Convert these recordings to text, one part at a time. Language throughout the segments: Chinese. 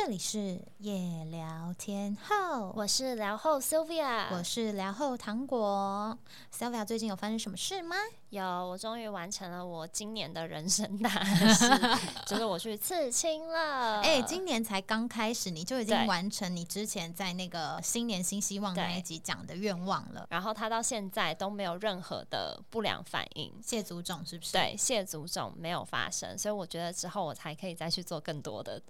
这里是夜聊天后，我是聊后 Sylvia，我是聊后糖果。Sylvia 最近有发生什么事吗？有，我终于完成了我今年的人生大事，就是我去刺青了。哎，今年才刚开始，你就已经完成你之前在那个新年新希望那一集讲的愿望了。然后他到现在都没有任何的不良反应，谢祖种是不是？对，谢祖种没有发生，所以我觉得之后我才可以再去做更多的。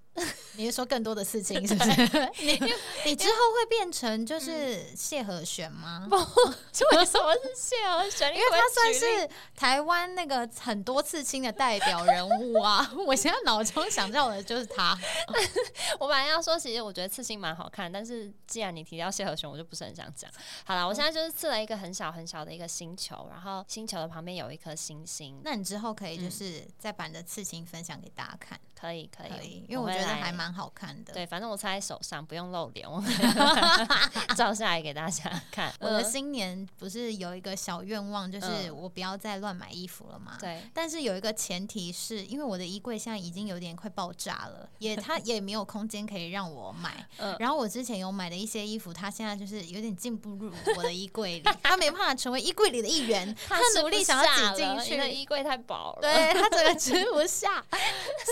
你是说更多的事情 是不是？你你之后会变成就是谢和弦吗？不，为什么是谢和弦？因为他算是台湾那个很多刺青的代表人物啊。我现在脑中想到的就是他。我本来要说，其实我觉得刺青蛮好看，但是既然你提到谢和雄，我就不是很想讲。好了，我现在就是刺了一个很小很小的一个星球，然后星球的旁边有一颗星星。那你之后可以就是再把你的刺青分享给大家看。可以可以，因为我觉得还蛮好看的。对，反正我插在手上，不用露脸，我 照下来给大家看。我的新年不是有一个小愿望，就是我不要再乱买衣服了嘛。对。但是有一个前提是，因为我的衣柜现在已经有点快爆炸了，也 它也没有空间可以让我买。嗯。然后我之前有买的一些衣服，它现在就是有点进不入我的衣柜里，它没办法成为衣柜里的一员。它努力想要挤进去，衣柜太薄了。对，它整个吃不下，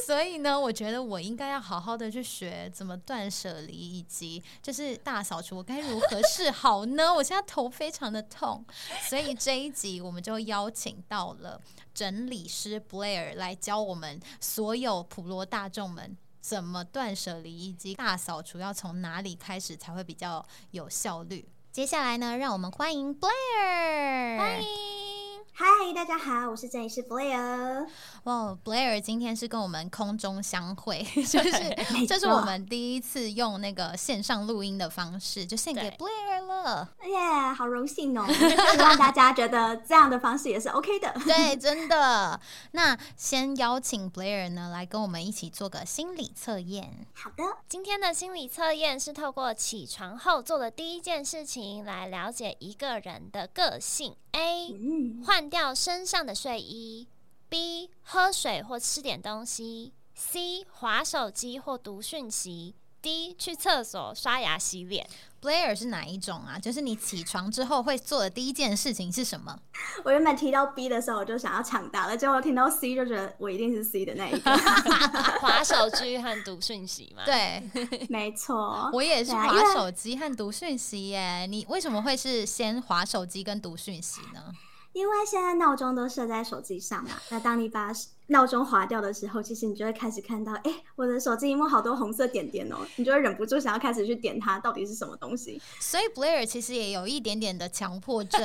所以。呢，我觉得我应该要好好的去学怎么断舍离，以及就是大扫除，我该如何是好呢？我现在头非常的痛，所以这一集我们就邀请到了整理师 Blair 来教我们所有普罗大众们怎么断舍离，以及大扫除要从哪里开始才会比较有效率。接下来呢，让我们欢迎 Blair，欢迎。嗨，大家好，我是整理师 Blair。哇，Blair 今天是跟我们空中相会，就是这是我们第一次用那个线上录音的方式，就献给 Blair 了。耶，好荣幸哦！希望大家觉得这样的方式也是 OK 的。对，真的。那先邀请 Blair 呢来跟我们一起做个心理测验。好的，今天的心理测验是透过起床后做的第一件事情来了解一个人的个性。A 换掉身上的睡衣，B 喝水或吃点东西，C 划手机或读讯息，D 去厕所刷牙洗脸。Blair 是哪一种啊？就是你起床之后会做的第一件事情是什么？我原本提到 B 的时候，我就想要抢答了，结果听到 C 就觉得我一定是 C 的那一个。划手机和读讯息嘛？对，没错，我也是划手机和读讯息耶。你为什么会是先划手机跟读讯息呢？因为现在闹钟都设在手机上嘛，那当你把闹钟划掉的时候，其实你就会开始看到，哎，我的手机荧幕好多红色点点哦，你就会忍不住想要开始去点它，到底是什么东西？所以 Blair 其实也有一点点的强迫症，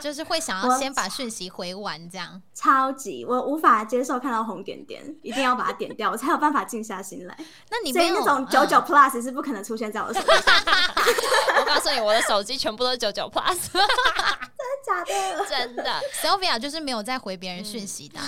就是会想要先把讯息回完，这样。超级，我无法接受看到红点点，一定要把它点掉，我才有办法静下心来。那你所以那种九九 Plus 是不可能出现在我的手机上。我告诉你，我的手机全部都是九九 Plus。假的，真的，Sylvia 就是没有在回别人讯息的，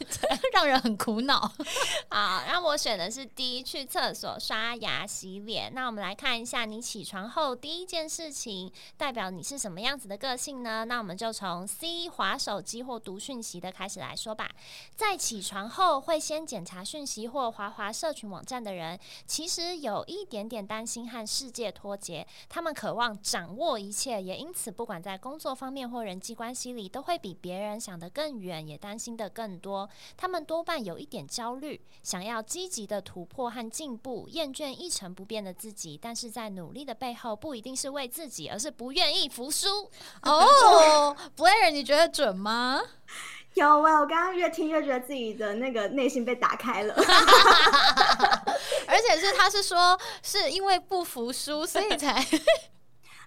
让人很苦恼。好，然后我选的是 D，去厕所刷牙洗脸。那我们来看一下，你起床后第一件事情代表你是什么样子的个性呢？那我们就从 C 划手机或读讯息的开始来说吧。在起床后会先检查讯息或滑滑社群网站的人，其实有一点点担心和世界脱节，他们渴望掌握一切，也因此不管在工作方面或人际关系里都会比别人想得更远，也担心的更多。他们多半有一点焦虑，想要积极的突破和进步，厌倦一成不变的自己。但是在努力的背后，不一定是为自己，而是不愿意服输。哦，Blair，你觉得准吗？有啊，我刚刚越听越觉得自己的那个内心被打开了。而且是他是说，是因为不服输，所以才。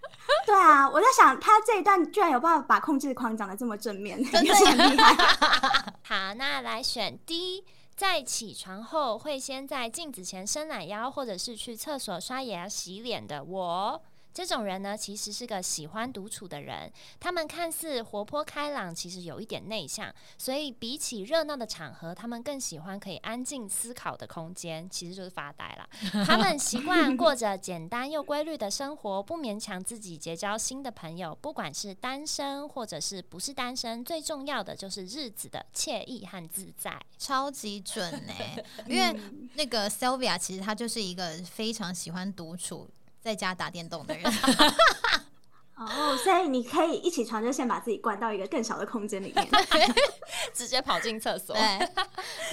对啊，我在想他这一段居然有办法把控制狂讲的这么正面，真的很厉害。好，那来选 D，在起床后会先在镜子前伸懒腰，或者是去厕所刷牙洗脸的我。这种人呢，其实是个喜欢独处的人。他们看似活泼开朗，其实有一点内向，所以比起热闹的场合，他们更喜欢可以安静思考的空间，其实就是发呆了。他们习惯过着简单又规律的生活，不勉强自己结交新的朋友。不管是单身或者是不是单身，最重要的就是日子的惬意和自在。超级准呢、因为那个 Sylvia 其实她就是一个非常喜欢独处。在家打电动的人 哦，所以你可以一起床就先把自己关到一个更小的空间里面，直接跑进厕所。对，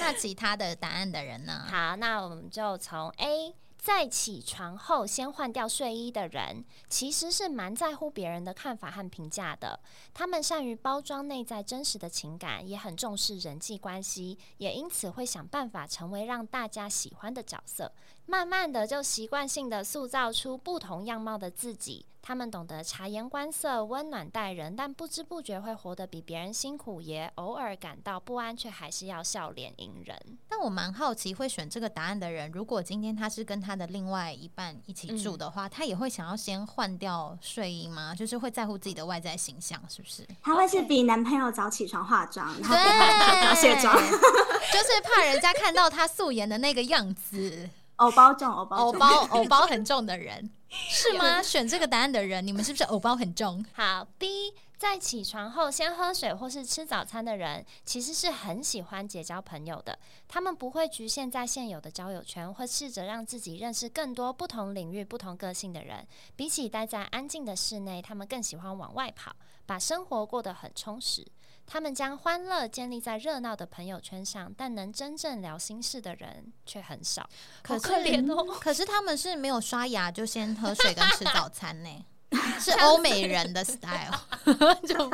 那其他的答案的人呢？好，那我们就从 A。在起床后先换掉睡衣的人，其实是蛮在乎别人的看法和评价的。他们善于包装内在真实的情感，也很重视人际关系，也因此会想办法成为让大家喜欢的角色。慢慢的，就习惯性的塑造出不同样貌的自己。他们懂得察言观色、温暖待人，但不知不觉会活得比别人辛苦，也偶尔感到不安，却还是要笑脸迎人。但我蛮好奇，会选这个答案的人，如果今天他是跟他的另外一半一起住的话，嗯、他也会想要先换掉睡衣吗？就是会在乎自己的外在形象，是不是？他会是比男朋友早起床化妆，然后给他卸妆，就是怕人家看到他素颜的那个样子。偶包重，偶包偶包 偶包很重的人是吗？选这个答案的人，你们是不是偶包很重？好，B 在起床后先喝水或是吃早餐的人，其实是很喜欢结交朋友的。他们不会局限在现有的交友圈，会试着让自己认识更多不同领域、不同个性的人。比起待在安静的室内，他们更喜欢往外跑，把生活过得很充实。他们将欢乐建立在热闹的朋友圈上，但能真正聊心事的人却很少。可是，可怜哦 可是他们是没有刷牙就先喝水跟吃早餐呢，是欧美人的 style。就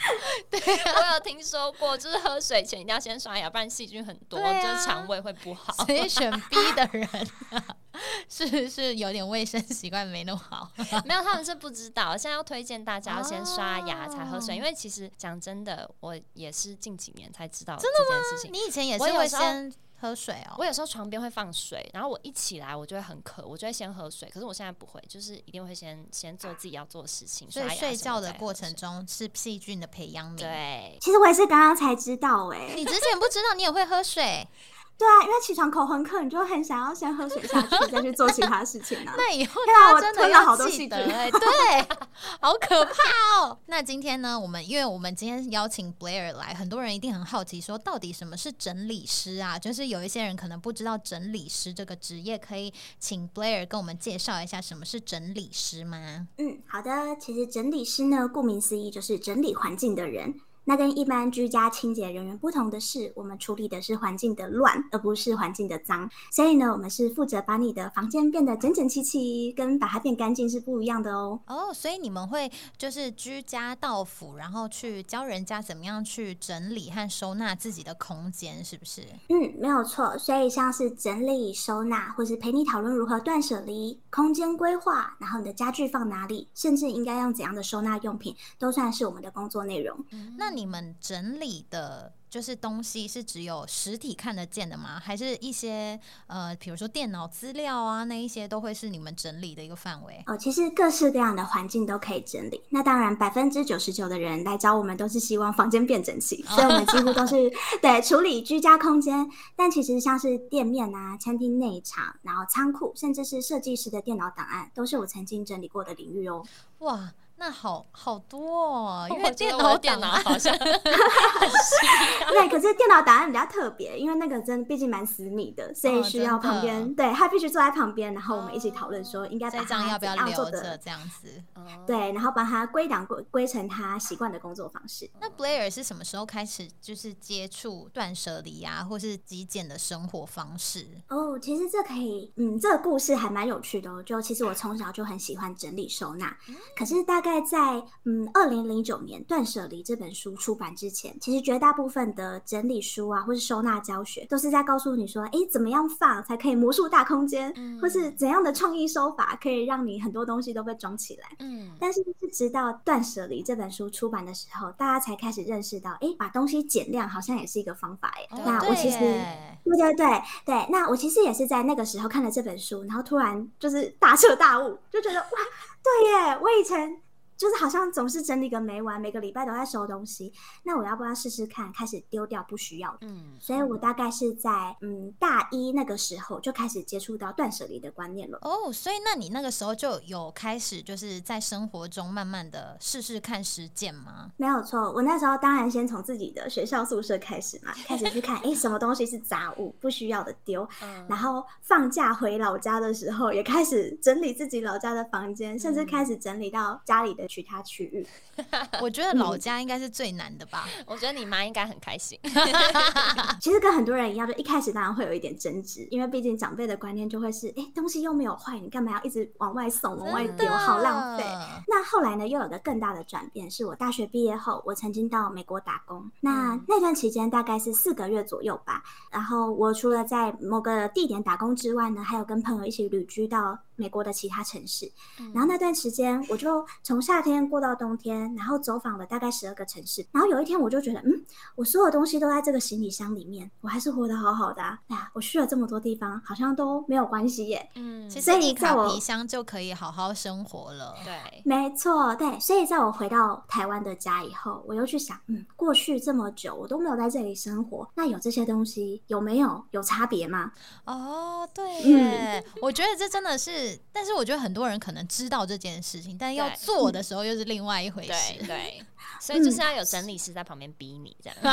对、我有听说过，就是喝水前一定要先刷牙，不然细菌很多，啊就是肠胃会不好。所以选 B 的人、啊、是是有点卫生习惯没那么好。没有，他们是不知道。现在要推荐大家要先刷牙才喝水，哦因为其实讲真的，我也是近几年才知道这件事情。你以前也是会先喝水哦？我有时候床边会放水，然后我一起来我就会很渴，我就会先喝水。可是我现在不会，就是一定会先先做自己要做的事情。所以睡觉的过程中是细菌的培养皿。，对，其实我也是刚刚才知道、哎，你之前不知道你也会喝水，对啊，因为起床口很渴，你就很想要先喝水下去，再去做其他事情啊。那以后天啊我大家真的吞了好要记多细菌得哎、对，好可怕哦。那今天呢，我们因为我们今天邀请 Blair 来，很多人一定很好奇，说到底什么是整理师啊？就是有一些人可能不知道整理师这个职业，可以请 Blair 跟我们介绍一下什么是整理师吗？嗯，好的。其实整理师呢，顾名思义就是整理环境的人。那跟一般居家清洁人员不同的是，我们处理的是环境的乱，而不是环境的脏。所以呢，我们是负责把你的房间变得整整齐齐，跟把它变干净是不一样的哦。哦，所以你们会就是居家到府，然后去教人家怎么样去整理和收纳自己的空间，是不是？嗯，没有错。所以像是整理、收纳，或是陪你讨论如何断舍离、空间规划，然后你的家具放哪里，甚至应该用怎样的收纳用品，都算是我们的工作内容。嗯那你们整理的，就是东西是只有实体看得见的吗？还是一些呃，比如说电脑资料啊，那一些都会是你们整理的一个范围？哦，其实各式各样的环境都可以整理。那当然，百分之九十九的人来找我们都是希望房间变整齐，所以我们几乎都是 对处理居家空间。但其实像是店面啊、餐厅内场，然后仓库，甚至是设计师的电脑档案，都是我曾经整理过的领域哦。哇，那好好多哦，因为电脑电脑好像 对，可是电脑答案比较特别，因为那个真毕竟蛮私密的，所以哦需要旁边、对他必须坐在旁边，然后我们一起讨论说应该把这张它要不要留着这样子？哦对，然后把它归档归归成他习惯的工作方式。那 Blair 是什么时候开始就是接触断舍离啊，或是极简的生活方式？哦，其实这可以，嗯，这个故事还蛮有趣的哦。就其实我从小就很喜欢整理收纳，可是大概在嗯二零零九年《断舍离》这本书出版之前，其实绝大部分的整理书啊，或是收纳教学，都是在告诉你说，哎，怎么样放才可以魔术大空间，或是怎样的创意收法可以让你很多东西都被装起来。嗯，但是是直到《断舍离》这本书出版的时候，大家才开始认识到，哎，把东西减量好像也是一个方法。哎，那我其实，对对对对，那我其实也是在那个时候看了这本书，然后突然就是大彻大悟，就觉得哇，对耶，我以前。就是好像总是整理个没完，每个礼拜都在收东西。那我要不要试试看，开始丢掉不需要的？嗯，所以我大概是在嗯大一那个时候就开始接触到断舍离的观念了。哦，所以那你那个时候就有开始就是在生活中慢慢的试试看实践吗？没有错，我那时候当然先从自己的学校宿舍开始嘛，开始去看，哎，什么东西是杂物不需要的丢。然后放假回老家的时候，也开始整理自己老家的房间，甚至开始整理到家里的。其他区域，我觉得老家应该是最难的吧。我觉得你妈应该很开心。其实跟很多人一样，就一开始当然会有一点争执，因为毕竟长辈的观念就会是：哎，东西又没有坏，你干嘛要一直往外送、往外丢，好浪费。那后来呢，又有个更大的转变，是我大学毕业后，我曾经到美国打工。那那段期间大概是四个月左右吧。然后我除了在某个地点打工之外呢，还有跟朋友一起旅居到美国的其他城市。然后那段时间，我就从夏天过到冬天，然后走访了大概十二个城市。然后有一天，我就觉得，嗯，我所有东西都在这个行李箱里面，我还是活得好好的。哎呀，我去了这么多地方，好像都没有关系耶。嗯，其实一卡皮箱就可以好好生活了。对，没错，对。所以在我回到台湾的家以后，我又去想，嗯，过去这么久我都没有在这里生活，那有这些东西有没有有差别吗？哦，对耶，我觉得这真的是，但是我觉得很多人可能知道这件事情，但要做的时候又是另外一回事。对。所以就是要有整理师在旁边逼你这样，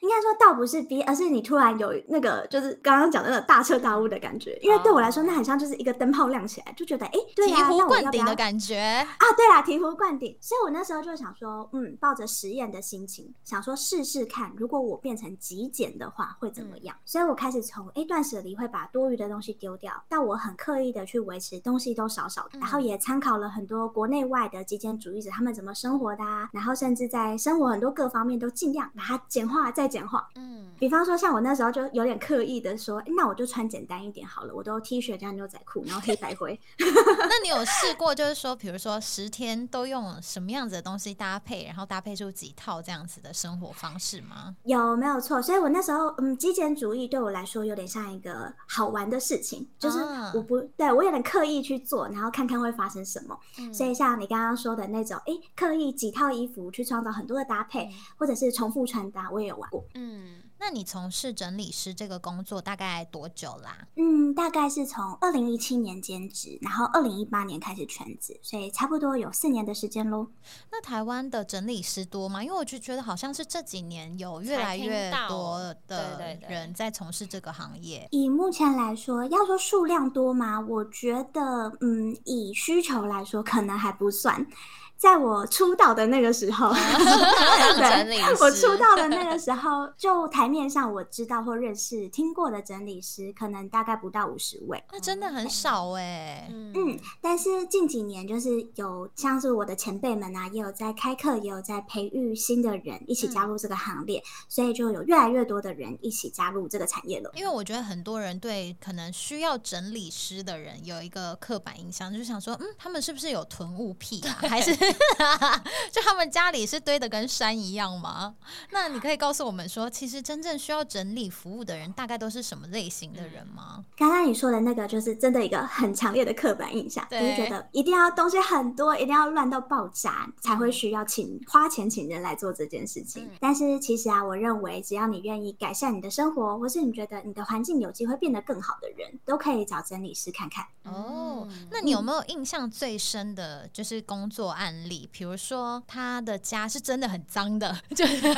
应该说倒不是逼，而是你突然有那个就是刚刚讲的那个大彻大悟的感觉。因为对我来说，那很像就是一个灯泡亮起来，就觉得哎，对醍醐灌顶的感觉啊！对啦，醍醐灌顶。所以我那时候就想说，嗯，抱着实验的心情，想说试试看，如果我变成极简的话会怎么样。所以我开始从哎断舍离会把多余的东西丢掉，但我很刻意的去维持东西都少少的，然后也参考了很多国内外的极简主义者他们怎么生活的啊。然后甚至在生活很多各方面都尽量把它简化再简化。嗯，比方说像我那时候就有点刻意的说，那我就穿简单一点好了，我都 T 恤加牛仔裤，然后黑白灰。那你有试过就是说，比如说十天都用什么样子的东西搭配，然后搭配出几套这样子的生活方式吗？有，没有错。所以我那时候，嗯，极简主义对我来说有点像一个好玩的事情，就是我不对我有点刻意去做，然后看看会发生什么。所以像你刚刚说的那种，哎，刻意几套。衣服去创造很多的搭配，或者是重复穿搭，我也有玩过。嗯，那你从事整理师这个工作大概多久啦？嗯，大概是从二零一七年兼职，然后二零一八年开始全职，所以差不多有四年的时间喽。那台湾的整理师多吗？因为我就觉得好像是这几年有越来越多的人在从事这个行业。以目前来说，要说数量多吗？我觉得，嗯，以需求来说，可能还不算。在我出道的那个时候，对，我出道的那个时候，就台面上我知道或认识、听过的整理师，可能大概不到五十位，那真的很少哎。嗯，但是近几年就是有像是我的前辈们啊，也有在开课，也有在培育新的人一起加入这个行列，所以就有越来越多的人一起加入这个产业了。因为我觉得很多人对可能需要整理师的人有一个刻板印象，就是想说，嗯，他们是不是有囤物癖啊，还是？就他们家里是堆的跟山一样吗？那你可以告诉我们说，其实真正需要整理服务的人，大概都是什么类型的人吗？刚刚你说的那个，就是真的一个很强烈的刻板印象，就是觉得一定要东西很多，一定要乱到爆炸，才会需要请花钱请人来做这件事情。但是其实啊，我认为只要你愿意改善你的生活，或是你觉得你的环境有机会变得更好的人，都可以找整理师看看。哦，那你有没有印象最深的就是工作案例？比如说他的家是真的很脏的，就是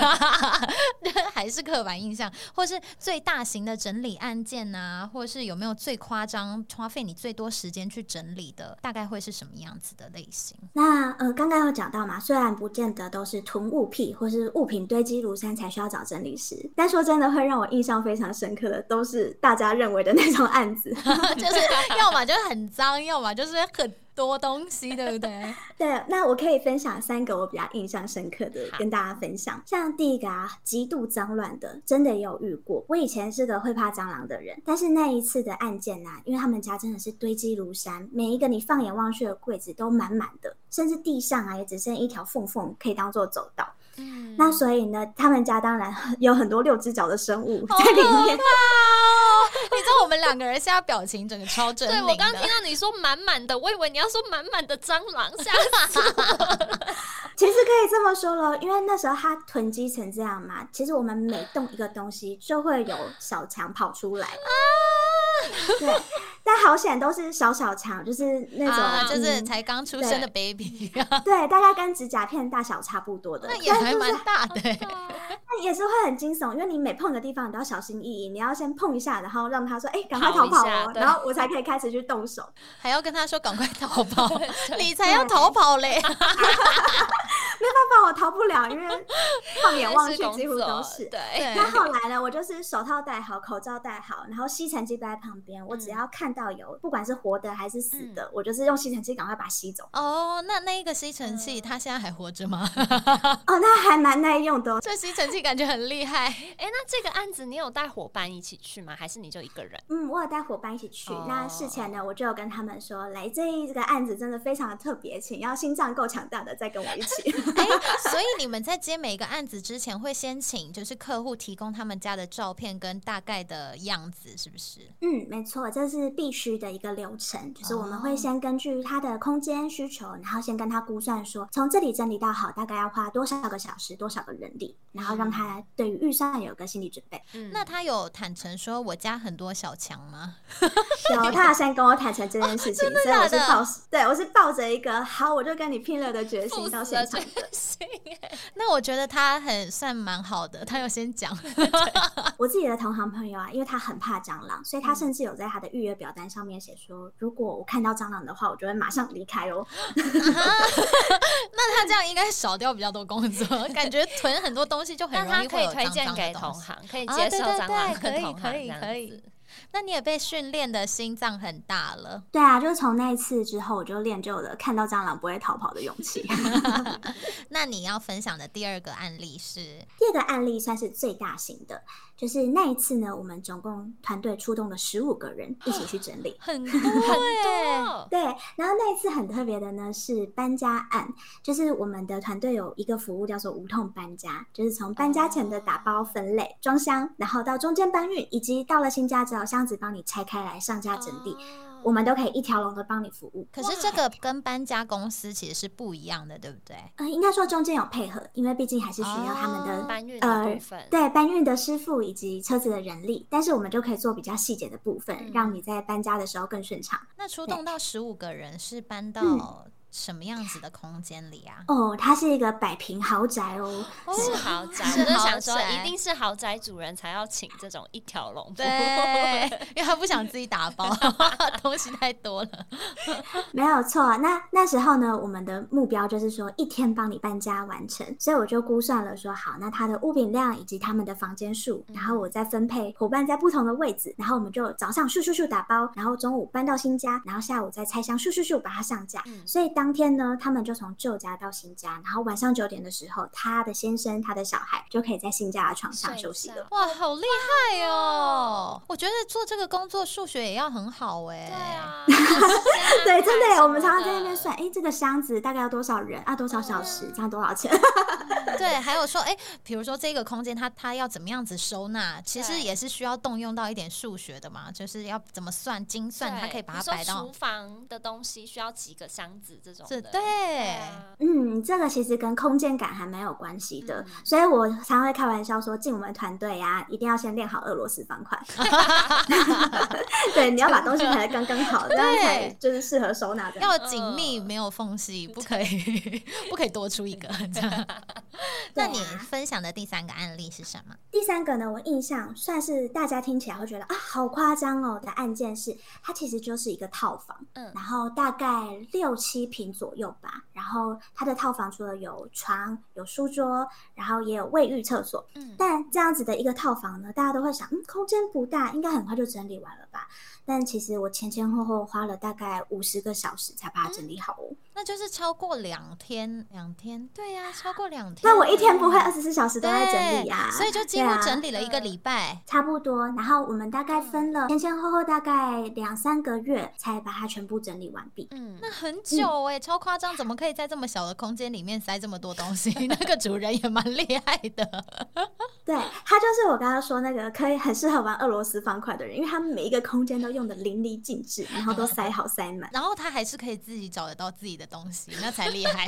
还是刻板印象，或是最大型的整理案件啊，或是有没有最夸张、花费你最多时间去整理的，大概会是什么样子的类型？那呃，刚刚有讲到嘛，虽然不见得都是囤物癖或是物品堆积如山才需要找整理师，但说真的，会让我印象非常深刻的，都是大家认为的那种案子，就是要么就是很脏，要么就是很。多东西，对不对？对，那我可以分享三个我比较印象深刻的跟大家分享。像第一个啊，极度脏乱的，真的也有遇过。我以前是个会怕蟑螂的人，但是那一次的案件呢、因为他们家真的是堆积如山，每一个你放眼望去的柜子都满满的，甚至地上啊也只剩一条缝缝可以当做走道。嗯那所以呢，他们家当然有很多六只脚的生物在里面。我们两个人现在表情整个超狰狞。对我刚刚听到你说满满的，我以为你要说满满的蟑螂，吓死我！其实可以这么说了，因为那时候它囤积成这样嘛，其实我们每动一个东西就会有小强跑出来。对，但好险都是小小强，就是那种、啊，就是嗯才刚出生的 baby，对，大概跟指甲片大小差不多的，那也还蛮大的欸。但也是会很惊悚，因为你每碰一个地方，你都要小心翼翼，你要先碰一下，然后让他说：“哎、赶快逃跑哦！”然后我才可以开始去动手。还要跟他说赶快逃跑，你才要逃跑嘞！没办法，我逃不了，因为放眼望去几乎都作是。对，那后来呢，我就是手套戴好，口罩戴好，然后吸尘器摆在旁边。我嗯只要看到有，不管是活的还是死的，我就是用吸尘器赶快把它吸走。哦，那那一个吸尘器，它现在还活着吗？哦，那还蛮耐用的、哦。这吸尘器感觉很厉害。哎，那这个案子你有带伙伴一起去吗？还是你就一个人？嗯，我有带伙伴一起去。哦那事前呢，我就有跟他们说，来这一这个案子真的非常的特别，请要心脏够强大的再跟我一起。哎，所以你们在接每一个案子之前，会先请就是客户提供他们家的照片跟大概的样子，是不是？嗯，没错，这是必须的一个流程，就是我们会先根据他的空间需求，然后先跟他估算说，从这里整理到好，大概要花多少个小时、多少个人力，然后让他对于预算有个心理准备。嗯那他有坦诚说我家很多小强吗？有，他有先跟我坦诚这件事情，所以我是抱，对我是抱着一个好，我就跟你拼了的决心到现场的。决心哎那我觉得他很算蛮好的，他有先讲。我自己的同行朋友啊，因为他很怕蟑螂，所以他甚至有在他的预约表单上面写说，如果我看到蟑螂的话，我就会马上离开哦。那他这样应该少掉比较多工作，感觉囤很多东西就很但容易会有他可以推荐给同行，可以啊接受对对蟑螂同行可以这样可以。那你也被训练的心脏很大了。对啊，就是从那一次之后，我就练就了看到蟑螂不会逃跑的勇气。那你要分享的第二个案例是，第二个案例算是最大型的，就是那一次呢，我们总共团队出动了十五个人 一起去整理。很 多很欸多，对，然后那一次很特别的呢是搬家案，就是我们的团队有一个服务叫做无痛搬家，就是从搬家前的打包、分类、装箱，然后到中间搬运，以及到了新家之后箱子帮你拆开来上架整理，哦我们都可以一条龙的帮你服务。可是这个跟搬家公司其实是不一样的，对不对？呃，应该说中间有配合，因为毕竟还是需要他们的、哦搬运的呃部分，对搬运的师傅以及车子的人力，但是我们就可以做比较细节的部分，嗯让你在搬家的时候更顺畅。那出动到十五个人是搬到嗯什么样子的空间里啊？哦，它是一个百平豪宅哦，是豪宅，我就豪想说，宅一定是豪宅主人才要请这种一条龙服务。对，因为他不想自己打包，东西太多了。没有错。那那时候呢，我们的目标就是说一天帮你搬家完成，所以我就估算了说，好，那他的物品量以及他们的房间数，然后我再分配伙伴在不同的位置，然后我们就早上咻咻咻打包，然后中午搬到新家，然后下午再拆箱咻咻咻把它上架。嗯所以当天呢，他们就从旧家到新家，然后晚上九点的时候，他的先生、他的小孩就可以在新家的床上休息了。哇，好厉害哦！我觉得做这个工作数学也要很好哎。对，啊，对，真的我们常常在那边算，哎，这个箱子大概要多少人啊？多少小时？这样多少钱？对，还有说，哎，比如说这个空间它它要怎么样子收纳，其实也是需要动用到一点数学的嘛，就是要怎么算精算，它可以把它摆到比如说厨房的东西需要几个箱子这种的，是对啊嗯，这个其实跟空间感还蛮有关系的，嗯 所以我常常会开玩笑说，进我们团队呀，一定要先练好俄罗斯方块。对，你要把东西排的刚刚好，这样才就是适合收纳这样。要紧密嗯没有缝隙，不可以不可以多出一个这样。那你分享的第三个案例是什么？第三个呢，我印象算是大家听起来会觉得啊，好夸张哦的案件是，它其实就是一个套房，嗯然后大概六七平左右吧。然后它的套房除了有床、有书桌，然后也有卫浴、厕所。嗯但这样子的一个套房呢，大家都会想，嗯，空间不大，应该很快就整理完了吧？但其实我前前后后花了大概五十个小时才把它整理好哦。那就是超过两天，两天，对呀、超过两天。那我一天不会二十四小时都在整理呀、对所以就几乎整理了一个礼拜。差不多。然后我们大概分了前前后后大概两三个月才把它全部整理完毕。嗯，那很久哎、超夸张！怎么可以在这么小的空间里面塞这么多东西？那个主人也蛮厉害的。对，他就是我刚刚说那个可以很适合玩俄罗斯方块的人，因为他们每一个空间都用的淋漓尽致，然后都塞好塞满。然后他还是可以自己找得到自己的东西，那才厉害。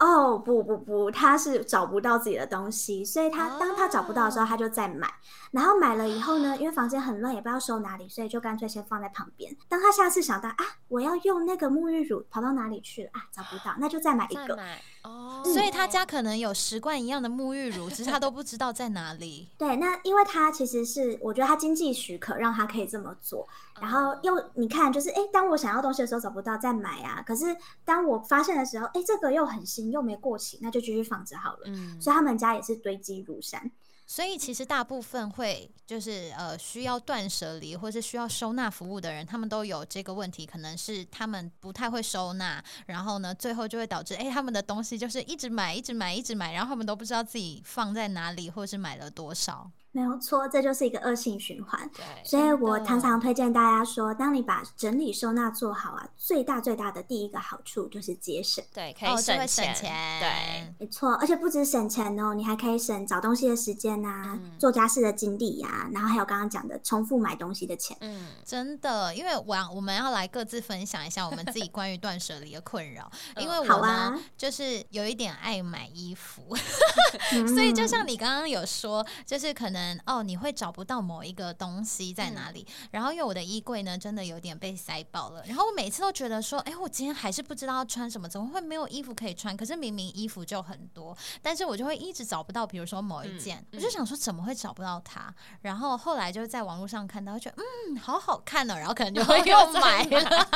哦，不不不，他是找不到自己的东西，所以他当他找不到的时候，他就再买。然后买了以后呢，因为房间很乱，也不知道收哪里，所以就干脆先放在旁边。当他下次想到啊，我要用那个沐浴乳，跑到哪里去了啊？找不到，那就再买一个。哦，所以他家可能有十罐一样的沐浴乳，只是他都不知道在哪里。对，那因为他其实是，我觉得他经济许可让他可以这么做，然后又你看，就是哎，诶当我想要东西的时候找不到再买啊，可是当我发现的时候，哎，这个又很新又没过期，那就继续放着好了。嗯，所以他们家也是堆积如山。所以其实大部分会就是呃需要断舍离或是需要收纳服务的人，他们都有这个问题，可能是他们不太会收纳，然后呢，最后就会导致哎、诶他们的东西就是一直买、一直买、一直买，然后他们都不知道自己放在哪里或是买了多少。没有错，这就是一个恶性循环。对，所以我常常推荐大家说，当你把整理收纳做好啊，最大最大的第一个好处就是节省。对，可哦，以省省钱。对，没错，而且不止省钱哦，你还可以省找东西的时间呐、嗯做家事的精力呀、然后还有刚刚讲的重复买东西的钱。嗯，真的，因为我我们要来各自分享一下我们自己关于断舍离的困扰，因为好我呢、啊就是有一点爱买衣服，嗯 所以就像你刚刚有说，就是可能哦你会找不到某一个东西在哪里，然后因为我的衣柜呢真的有点被塞爆了，然后我每次都觉得说，哎，我今天还是不知道要穿什么，怎么会没有衣服可以穿？可是明明衣服就很多，但是我就会一直找不到，比如说某一件，嗯我就想说怎么会找不到它？然后后来就在网络上看到，就觉得嗯好好看哦，然后可能就会 又买了。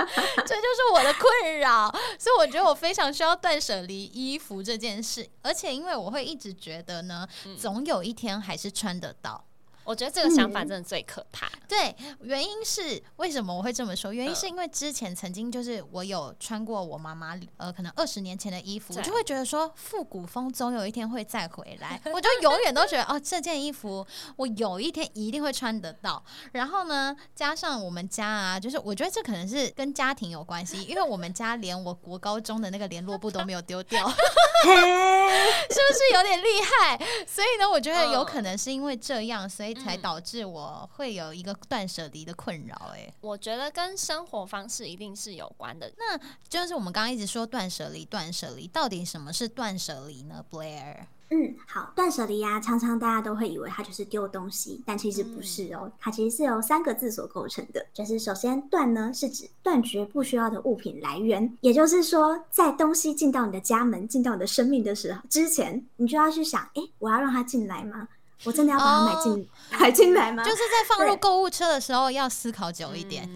这就是我的困扰，所以我觉得我非常需要断舍离衣服这件事，而且因为我会一直觉得呢，嗯总有一天还是穿得到。我觉得这个想法嗯真的最可怕。对，原因是为什么我会这么说？原因嗯是因为之前曾经就是我有穿过我妈妈呃可能二十年前的衣服，我就会觉得说复古风总有一天会再回来，我就永远都觉得哦这件衣服我有一天一定会穿得到。然后呢，加上我们家啊，就是我觉得这可能是跟家庭有关系，因为我们家连我国高中的那个联络簿都没有丢掉，是不是有点厉害？所以呢，我觉得有嗯可能是因为这样，所以才嗯导致我会有一个断舍离的困扰。哎，我觉得跟生活方式一定是有关的。那就是我们刚刚一直说断舍离，断舍离，到底什么是断舍离呢？Blair，嗯，好，断舍离啊，常常大家都会以为它就是丢东西，但其实不是哦，它其实是由三个字所构成的。就是首先断呢是指断绝不需要的物品来源，也就是说，在东西进到你的家门、进到你的生命的时候之前，你就要去想，诶，我要让它进来吗？我真的要把它买进、买进来吗？就是在放入购物车的时候要思考久一点。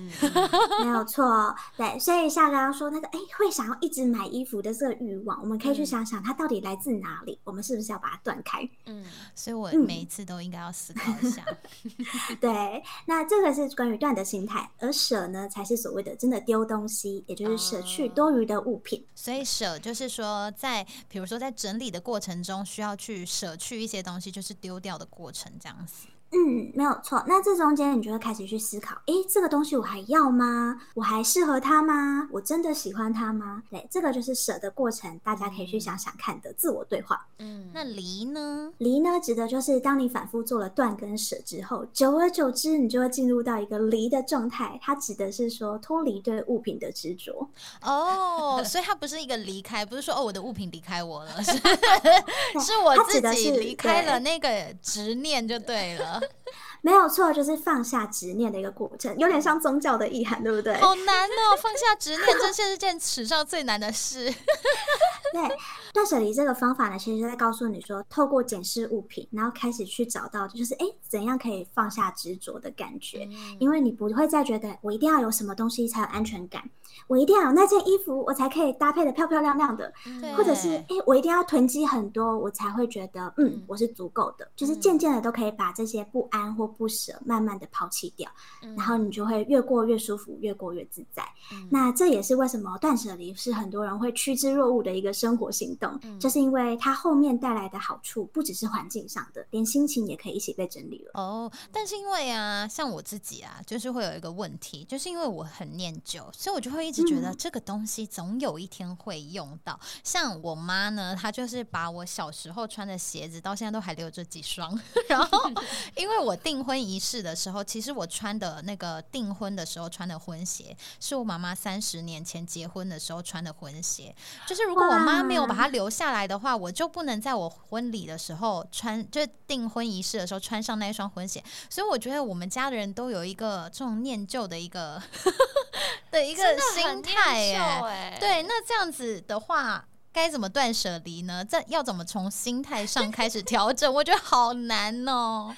没有错，对，所以像刚刚说那个，哎，会想要一直买衣服的这个欲望，我们可以去嗯想想它到底来自哪里，我们是不是要把它断开？嗯所以我嗯每一次都应该要思考一下。对，那这个是关于断的心态，而舍呢，才是所谓的真的丢东西，也就是舍去哦多余的物品。所以舍就是说在，比如说在整理的过程中，需要去舍去一些东西，就是丢掉的过程，这样子。嗯，没有错。那这中间你就会开始去思考，诶，这个东西我还要吗？我还适合它吗？我真的喜欢它吗？对，这个就是舍的过程，大家可以去想想看的自我对话。嗯，那离呢？离呢，指的就是当你反复做了断跟舍之后，久而久之，你就会进入到一个离的状态。它指的是说脱离对物品的执着。哦，所以它不是一个离开，不是说哦我的物品离开我了，是 是我自己离开了那个执念就对了。没有错，就是放下执念的一个过程，有点像宗教的意涵，对不对？好难哦，放下执念，真是件史上最难的事。对，断舍离这个方法呢，其实是在告诉你说，透过检视物品，然后开始去找到，就是哎，怎样可以放下执着的感觉，因为你不会再觉得我一定要有什么东西才有安全感，我一定要有那件衣服，我才可以搭配的漂漂亮亮的，或者是哎，我一定要囤积很多，我才会觉得嗯，我是足够的，就是渐渐的都可以把这些不安或不舍慢慢的抛弃掉，然后你就会越过越舒服，越过越自在。那这也是为什么断舍离是很多人会趋之若鹜的一个生活行动，就是因为它后面带来的好处不只是环境上的，连心情也可以一起被整理了。哦，但是因为啊，像我自己啊，就是会有一个问题，就是因为我很念旧，所以我就会一直觉得这个东西总有一天会用到。像我妈呢，她就是把我小时候穿的鞋子到现在都还留着几双，然后 因为我订婚仪式的时候，其实我穿的那个订婚的时候穿的婚鞋，是我妈妈三十年前结婚的时候穿的婚鞋。就是如果我妈没有把它留下来的话，我就不能在我婚礼的时候穿，就订婚仪式的时候穿上那一双婚鞋。所以我觉得我们家的人都有一个这种念旧的一个 的一个心态，哎，对。那这样子的话，该怎么断舍离呢？这要怎么从心态上开始调整？我觉得好难哦。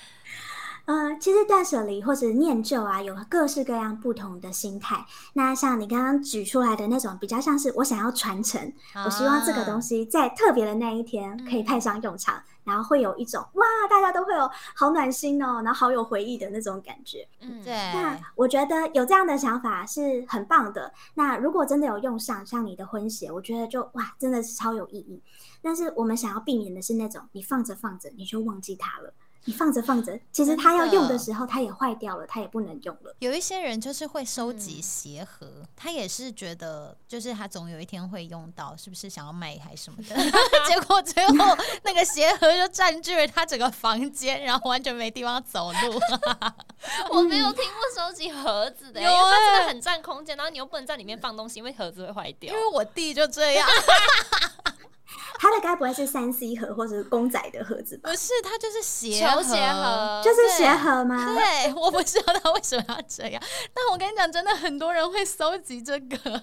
嗯，其实断舍离或者念旧啊，有各式各样不同的心态。那像你刚刚举出来的那种，比较像是我想要传承，我希望这个东西在特别的那一天可以派上用场，然后会有一种哇，大家都会有好暖心哦，然后好有回忆的那种感觉。嗯，对。那我觉得有这样的想法是很棒的。那如果真的有用上，像你的婚鞋，我觉得就哇，真的是超有意义。但是我们想要避免的是那种你放着放着你就忘记它了。你放着放着，其实他要用的时候，它也坏掉了，它也不能用了。有一些人就是会收集鞋盒，他也是觉得，就是他总有一天会用到，是不是想要卖还是什么的？结果最后那个鞋盒就占据了他整个房间，然后完全没地方走路。我没有听过收集盒子的，因为它真的很占空间，然后你又不能在里面放东西，因为盒子会坏掉。因为我弟就这样。他的该不会是三 C 盒或者是公仔的盒子吧？不是，它就是鞋盒，就是鞋盒吗？对，我不知道他为什么要这样。但我跟你讲，真的很多人会搜集这个。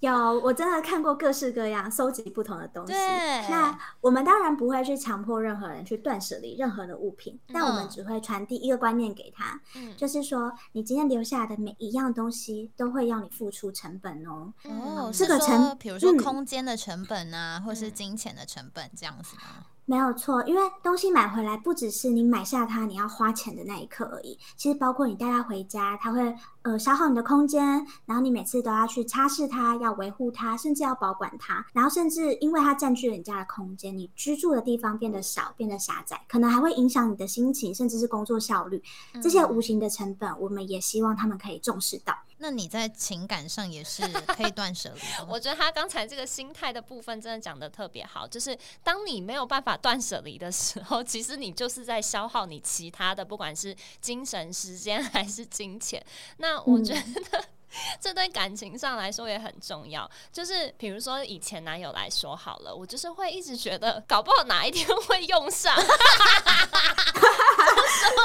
有，我真的看过各式各样收集不同的东西。那我们当然不会去强迫任何人去断舍离任何的物品，但我们只会传递一个观念给他，就是说，你今天留下来的每一样东西都会要你付出成本哦。哦，这个成，比如说空间的成本啊，或是金钱的成本这样子吗？没有错，因为东西买回来不只是你买下它，你要花钱的那一刻而已。其实包括你带它回家，它会呃消耗你的空间，然后你每次都要去擦拭它，要维护它，甚至要保管它。然后甚至因为它占据了你家的空间，你居住的地方变得少，变得狭窄，可能还会影响你的心情，甚至是工作效率。这些无形的成本，我们也希望他们可以重视到。那你在情感上也是可以断舍离的。我觉得他刚才这个心态的部分真的讲的特别好，就是当你没有办法断舍离的时候，其实你就是在消耗你其他的，不管是精神、时间还是金钱。那我觉得。这对感情上来说也很重要，就是比如说以前男友来说好了，我就是会一直觉得，搞不好哪一天会用上，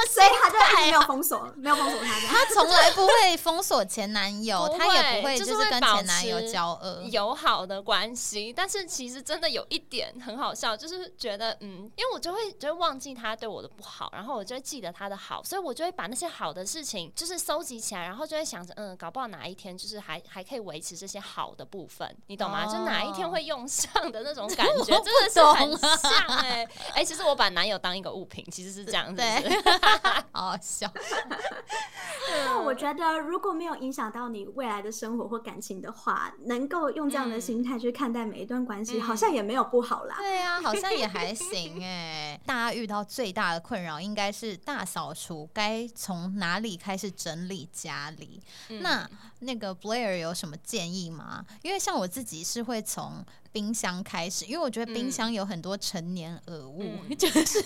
所以他就没有封锁，没有封锁他。他从来不会封锁前男友，他也不会就是跟前男友交恶友好的关系。但是其实真的有一点很好笑，就是觉得嗯，因为我就会就会忘记他对我的不好，然后我就会记得他的好，所以我就会把那些好的事情就是收集起来，然后就会想着嗯，搞不好哪。哪一天就是还还可以维持这些好的部分，你懂吗？就哪一天会用上的那种感觉，真的是很像哎 哎，其实我把男友当一个物品，其实是这样子，好好笑。那我觉得如果没有影响到你未来的生活或感情的话，能够用这样的心态去看待每一段关系，好像也没有不好啦。对啊，好像也还行哎。大家遇到最大的困扰应该是大扫除，该从哪里开始整理家里？那。那个 Blair 有什么建议吗？因为像我自己是会从冰箱开始，因为我觉得冰箱有很多陈年恶物，就是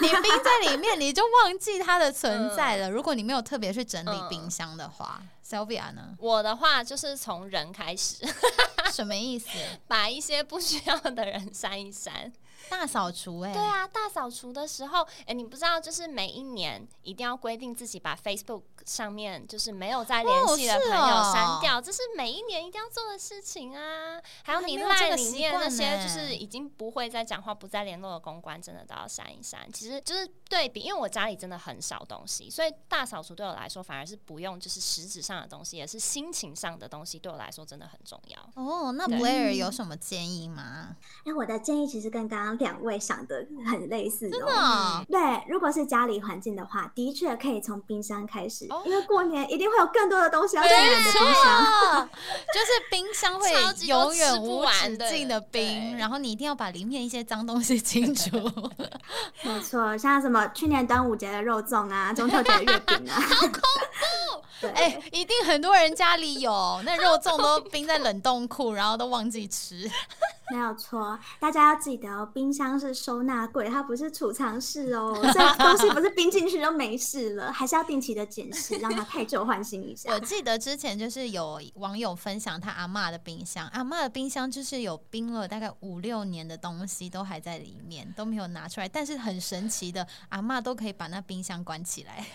你冰在里面，你就忘记它的存在了。如果你没有特别去整理冰箱的话，Sylvia 呢？我的话就是从人开始，什么意思？把一些不需要的人删一删。大扫除哎、对啊，大扫除的时候，哎、你不知道，就是每一年一定要规定自己把 Facebook 上面就是没有再联系的哦朋友删掉，这是每一年一定要做的事情啊。还有你赖里面那些就是已经不会再讲话、不再联络的公关，真的都要删一删。其实就是对比，因为我家里真的很少东西，所以大扫除对我来说反而是不用就是实质上的东西，也是心情上的东西，对我来说真的很重要。哦，那对 Blair 有什么建议吗？哎，我的建议其实跟刚刚两位想的很类似真的哦。哦、对，如果是家里环境的话，的确可以从冰箱开始，哦因为过年一定会有更多的东西要进来你的冰箱。啊，就是冰箱超会永远不无止境的冰，然后你一定要把里面一些脏东西清除。没错，像什么去年端午节的肉粽啊，中秋节的月饼啊，好恐怖。对，哎、一定很多人家里有 那肉粽都冰在冷冻库，然后都忘记吃。没有错，大家要记得哦，冰箱是收纳柜，它不是储藏室哦，所以东西不是冰进去就没事了，还是要定期的检视，让它太旧换新一下我。记得之前就是有网友分享他阿嬷的冰箱，阿嬷的冰箱就是有冰了大概五六年的东西都还在里面，都没有拿出来。但是很神奇的，阿嬷都可以把那冰箱关起来。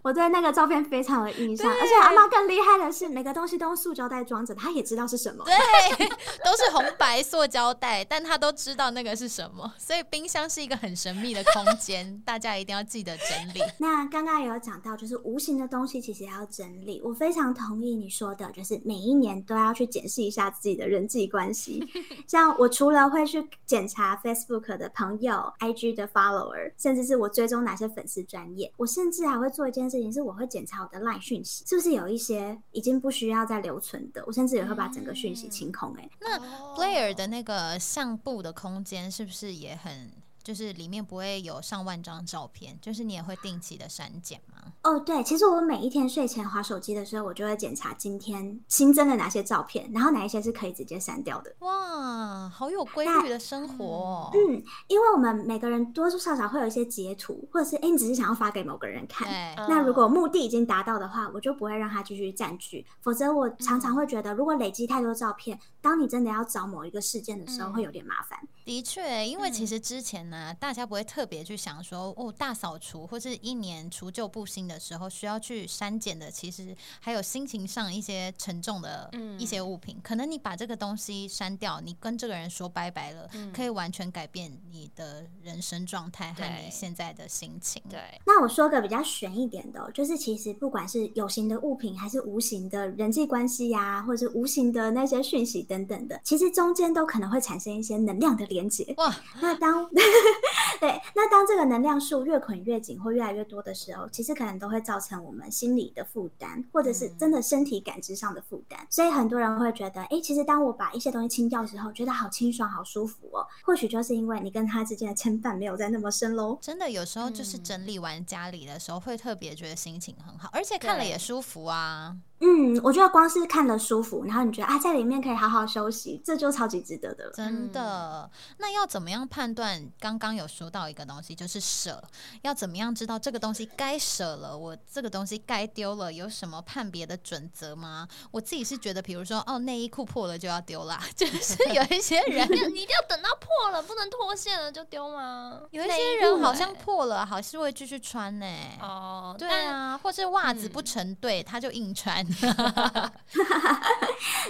我对那个照片非常有印象，而且阿妈更厉害的是，每个东西都用塑胶袋装着，她也知道是什么。对，都是红白塑胶袋，但她都知道那个是什么。所以冰箱是一个很神秘的空间，大家一定要记得整理。那刚刚也有讲到，就是无形的东西其实也要整理。我非常同意你说的，就是每一年都要去检视一下自己的人际关系。像我除了会去检查 Facebook 的朋友、IG 的 follower，甚至是我追踪哪些粉丝专业，我甚至还会做一件事情，是我会检查我的 LINE 讯息是不是有一些已经不需要再留存的，我甚至也会把整个讯息清空、欸。那哦。Blair 的那个相簿的空间是不是也很，就是里面不会有上万张照片，就是你也会定期的删减吗？哦，对，其实我每一天睡前划手机的时候，我就会检查今天新增了哪些照片，然后哪一些是可以直接删掉的。哇，好有规律的生活、哦。嗯，因为我们每个人多多少少会有一些截图，或者是哎，你只是想要发给某个人看。那如果目的已经达到的话，我就不会让它继续占据，否则我常常会觉得，如果累积太多照片，当你真的要找某一个事件的时候，嗯会有点麻烦。的确，因为其嗯。实之前呢，大家不会特别去想说，哦，大扫除或是一年除旧布新的时候需要去删减的，其实还有心情上一些沉重的嗯。一些物品。可能你把这个东西删掉，你跟这个人说拜拜了，嗯。可以完全改变你的人生状态和你现在的心情。对，那我说个比较悬一点的、哦，就是其实不管是有形的物品，还是无形的人际关系呀、或者是无形的那些讯息等等的，其实中间都可能会产生一些能量的连接。哇，那当 对，那当这个能量束越捆越紧或越来越多的时候，其实可能都会造成我们心理的负担，或者是真的身体感知上的负担。所以很多人会觉得，哎，其实当我把一些东西清掉之后，觉得好清爽、好舒服哦。或许就是因为你跟他之间的牵绊没有再那么深喽。真的有时候就是嗯整理完家里的时候，会特别觉得心情很好，而且看了也舒服啊。嗯，我觉得光是看了舒服，然后你觉得啊，在里面可以好好休息，这就超级值得的了。真的，那要怎么样判断？刚刚有说到一个东西，就是舍，要怎么样知道这个东西该舍了，我这个东西该丢了？有什么判别的准则吗？我自己是觉得，比如说，哦，内衣裤破了就要丢啦，就是有一些人，你你一定要等到破了，不能脱线了就丢吗？有一些人好像欸破了，还是会继续穿呢、哦，对啊，或是袜子嗯不成对，他就硬穿。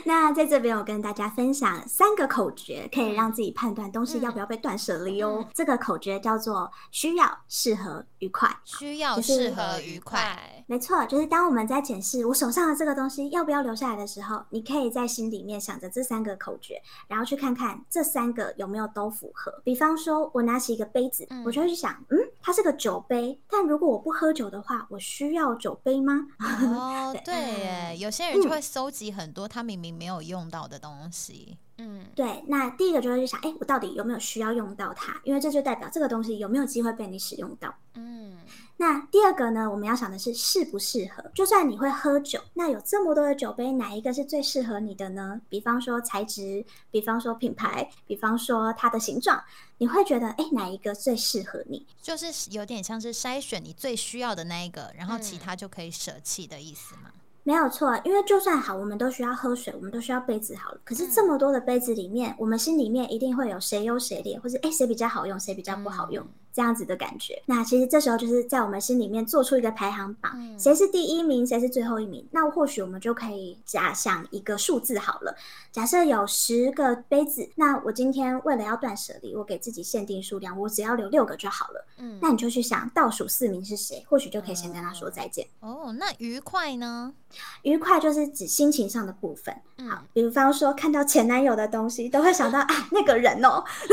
那在这边我跟大家分享三个口诀，可以让自己判断东西要不要被断舍离哦。嗯这个口诀叫做需要、适合、愉快。需要就是适合愉快。，没错，就是当我们在检视我手上的这个东西要不要留下来的时候，你可以在心里面想着这三个口诀，然后去看看这三个有没有都符合。比方说，我拿起一个杯子，嗯我就会去想，嗯，它是个酒杯，但如果我不喝酒的话，我需要酒杯吗？哦，对耶，有些人就嗯会搜集很多他明明没有用到的东西。嗯，对，那第一个就会去想，哎，我到底有没有需要用到它？因为这就代表这个东西有没有机会被你使用到。嗯，那第二个呢，我们要想的是适不适合。就算你会喝酒，那有这么多的酒杯，哪一个是最适合你的呢？比方说材质，比方说品牌，比方说它的形状，你会觉得，哎，哪一个最适合你？就是有点像是筛选你最需要的那一个，然后其嗯他就可以舍弃的意思嘛。没有错，因为就算好，我们都需要喝水，我们都需要杯子好了。可是这么多的杯子里面，我们心里面一定会有谁优谁劣，或者哎谁比较好用，谁比较不好用。这样子的感觉，那其实这时候就是在我们心里面做出一个排行榜，谁是第一名，谁是最后一名。那或许我们就可以假想一个数字好了，假设有十个杯子，那我今天为了要断舍离，我给自己限定数量，我只要留六个就好了。嗯，那你就去想倒数四名是谁，或许就可以先跟他说再见。哦，那愉快呢？愉快就是指心情上的部分。好，比方说看到前男友的东西，都会想到啊那个人哦，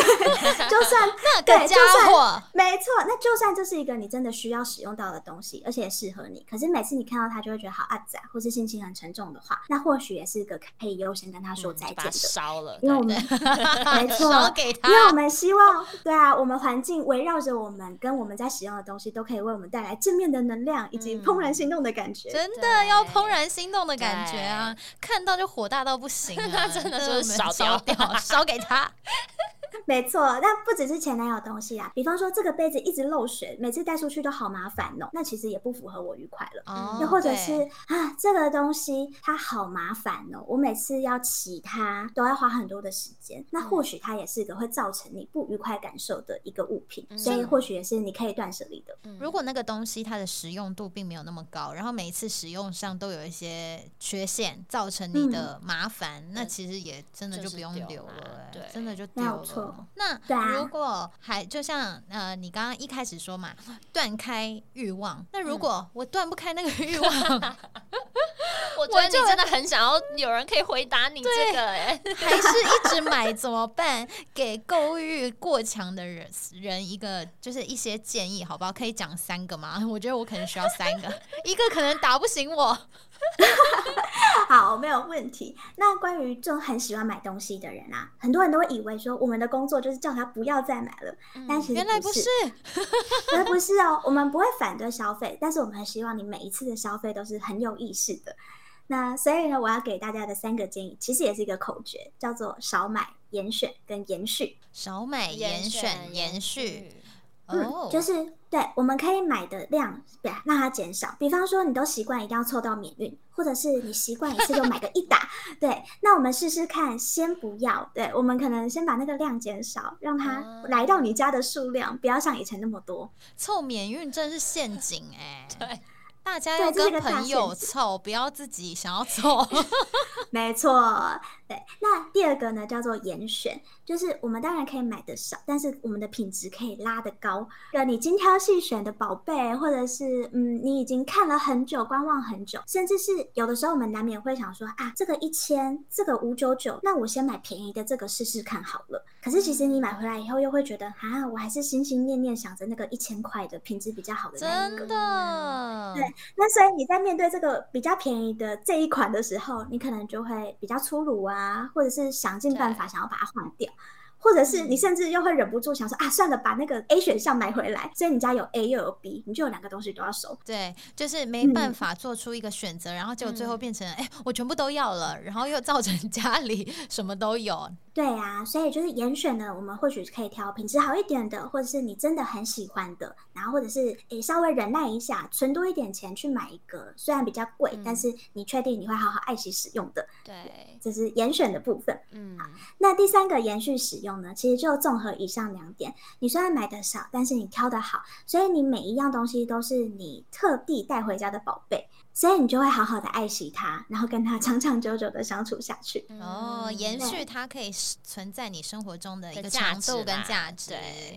就算 那个家伙。没错，那就算这是一个你真的需要使用到的东西，而且适合你，可是每次你看到他就会觉得好阿仔，或是心情很沉重的话，那或许也是一个可以优先跟他说再见的。烧了，因为我们 没错，因为我们希望，对啊，我们环境围绕着我们，跟我们在使用的东西都可以为我们带来正面的能量，以及怦然心动的感觉。真的要怦然心动的感觉啊！看到就火大到不行啊！真的就是 烧掉，烧给他。没错，那不只是前男友东西啊，比方说这个杯子一直漏水，每次带出去都好麻烦哦，那其实也不符合我愉快了。哦，又或者是啊，这个东西它好麻烦哦，我每次要洗它都要花很多的时间，那或许它也是一个会造成你不愉快感受的一个物品，所以或许也是你可以断舍离的。嗯如果那个东西它的实用度并没有那么高，然后每一次使用上都有一些缺陷，造成你的麻烦，那其实也真的就不用留了，对，真的就丢了。那如果还就像呃，你刚刚一开始说嘛，断开欲望。那如果我断不开那个欲望，我觉得你真的很想要有人可以回答你这个，哎，还是一直买怎么办？给购物欲过强的人人一个就是一些建议，好不好？可以讲三个吗？我觉得我可能需要三个，一个可能打不醒我。好，没有问题。那关于这种很喜欢买东西的人啊，很多人都会以为说我们的工作就是叫他不要再买了，但是原来不是，原来不是哦。我们不会反对消费，但是我们很希望你每一次的消费都是很有意识的。那所以呢，我要给大家的三个建议，其实也是一个口诀，叫做少买、严选跟延续。少买、严选、延续。嗯，就是对，我们可以买的量，对，让它减少。比方说，你都习惯一定要凑到免运，或者是你习惯一次就买个一打，对，那我们试试看，先不要，对，我们可能先把那个量减少，让它来到你家的数量不要像以前那么多。凑免运真是陷阱哎，对。大家要跟朋友凑，不要自己想要凑。没错，对。那第二个呢，叫做严选，就是我们当然可以买的少，但是我们的品质可以拉得高。呃，你精挑细选的宝贝，或者是嗯，你已经看了很久、观望很久，甚至是有的时候我们难免会想说啊，这个一千，这个五九九，那我先买便宜的这个试试看好了。可是其实你买回来以后，又会觉得啊，我还是心心念念想着那个一千块的品质比较好的那个。真的，对。那所以你在面对这个比较便宜的这一款的时候，你可能就会比较粗鲁啊，或者是想尽办法想要把它换掉。或者是你甚至又会忍不住想说啊，算了，把那个 A 选项买回来。所以你家有 A 又有 B，你就有两个东西都要收。对，就是没办法做出一个选择，然后结果最后变成哎，我全部都要了，然后又造成 家里什么都有。对啊，所以就是严选呢，我们或许可以挑品质好一点的，或者是你真的很喜欢的，然后或者是诶稍微忍耐一下，存多一点钱去买一个，虽然比较贵，但是你确定你会好好爱惜使用的。对，这是严选的部分。嗯，好，那第三个延续使用。用呢，其实就综合以上两点。你虽然买的少，但是你挑的好，所以你每一样东西都是你特地带回家的宝贝，所以你就会好好的爱惜它，然后跟它长长久久的相处下去。哦，延续它可以存在你生活中的一个长度跟价值。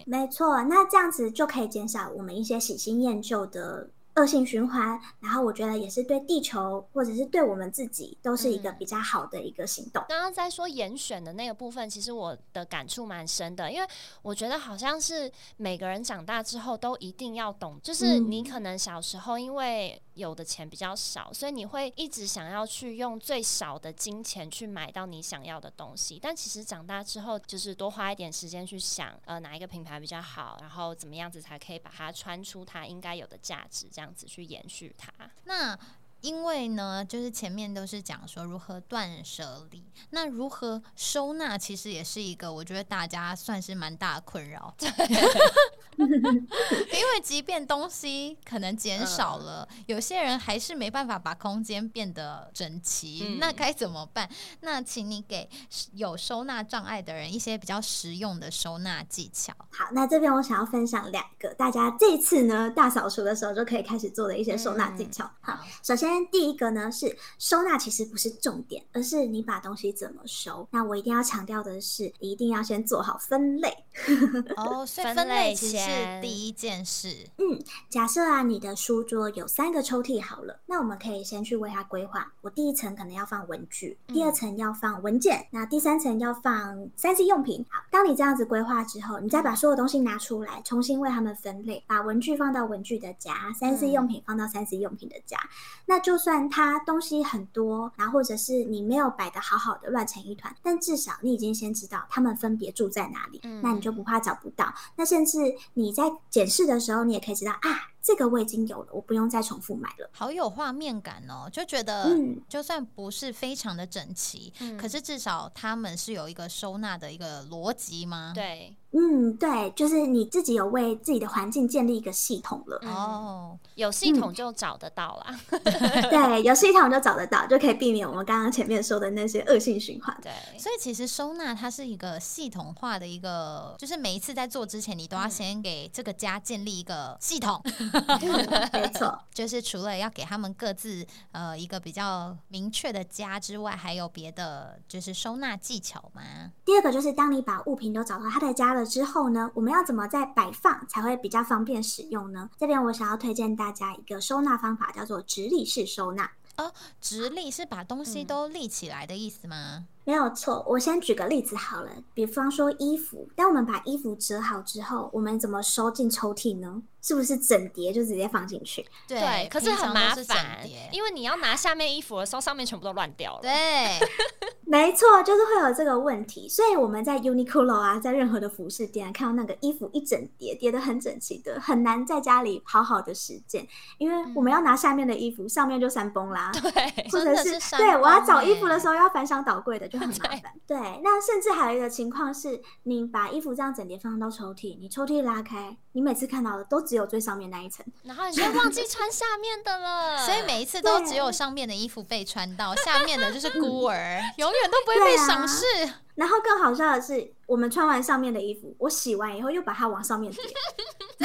没错，那这样子就可以减少我们一些喜新厌旧的。恶性循环，然后我觉得也是对地球或者是对我们自己都是一个比较好的一个行动。刚刚在说严选的那个部分，其实我的感触蛮深的，因为我觉得好像是每个人长大之后都一定要懂，就是你可能小时候因为有的钱比较少，所以你会一直想要去用最少的金钱去买到你想要的东西，但其实长大之后就是多花一点时间去想，呃，哪一个品牌比较好，然后怎么样子才可以把它穿出它应该有的价值，这样。子去延续它。那因为呢，就是前面都是讲说如何断舍离，那如何收纳，其实也是一个我觉得大家算是蛮大的困扰。因为即便东西可能减少了，有些人还是没办法把空间变得整齐，嗯那该怎么办？那请你给有收纳障碍的人一些比较实用的收纳技巧。好，那这边我想要分享两个，大家这次呢大扫除的时候就可以开始做的一些收纳技巧。好，首先第一个呢是收纳其实不是重点，而是你把东西怎么收。那我一定要强调的是，一定要先做好分类。哦，所以分分类类其实是第一件事。嗯假设啊，你的书桌有三个抽屉好了，那我们可以先去为它规划。我第一层可能要放文具，第二层要放文件，那第三层要放三 C 用品。好，当你这样子规划之后，你再把所有东西拿出来，重新为它们分类，把文具放到文具的夹，三 C 用品放到三 C 用品的夹。那就算它东西很多，然后或者是你没有摆的好好的，乱成一团，但至少你已经先知道它们分别住在哪里，嗯那你就不怕找不到。那甚至你在检视的时候，你也可以知道啊，这个我已经有了，我不用再重复买了。好有画面感哦，就觉得嗯就算不是非常的整齐，嗯可是至少他们是有一个收纳的一个逻辑吗？，对，嗯，对，就是你自己有为自己的环境建立一个系统了。嗯哦，有系统就找得到啦。对，有系统就找得到，就可以避免我们刚刚前面说的那些恶性循环。对，所以其实收纳它是一个系统化的一个，就是每一次在做之前，你都要先给这个家建立一个系统，没错，就是除了要给他们各自呃一个比较明确的家之外，还有别的就是收纳技巧吗？第二个就是当你把物品都找到他的家了之后呢，我们要怎么在摆放才会比较方便使用呢？这边我想要推荐大家一个收纳方法，叫做直立式收纳。哦直立是把东西嗯都立起来的意思吗？没有错，我先举个例子好了，比方说衣服，当我们把衣服折好之后，我们怎么收进抽屉呢？是不是整叠就直接放进去？对，可是很麻烦叠，因为你要拿下面衣服的时候，上面全部都乱掉了。对，没错，就是会有这个问题，所以我们在 Uniqlo 啊，在任何的服饰店、啊、看到那个衣服一整叠叠的很整齐的，很难在家里好好的实践，因为我们要拿下面的衣服，上面就山崩啦。对，或者是是对我要找衣服的时候要翻箱倒柜的，就很麻烦。对，那甚至还有一个情况是，你把衣服这样整叠放到抽屉，你抽屉拉开，你每次看到的都只有最上面那一层。然后你就忘记穿下面的了，所以每一次都只有上面的衣服被穿到，下面的就是孤儿，永远都不会被赏识。然后更好笑的是，我们穿完上面的衣服，我洗完以后又把它往上面叠。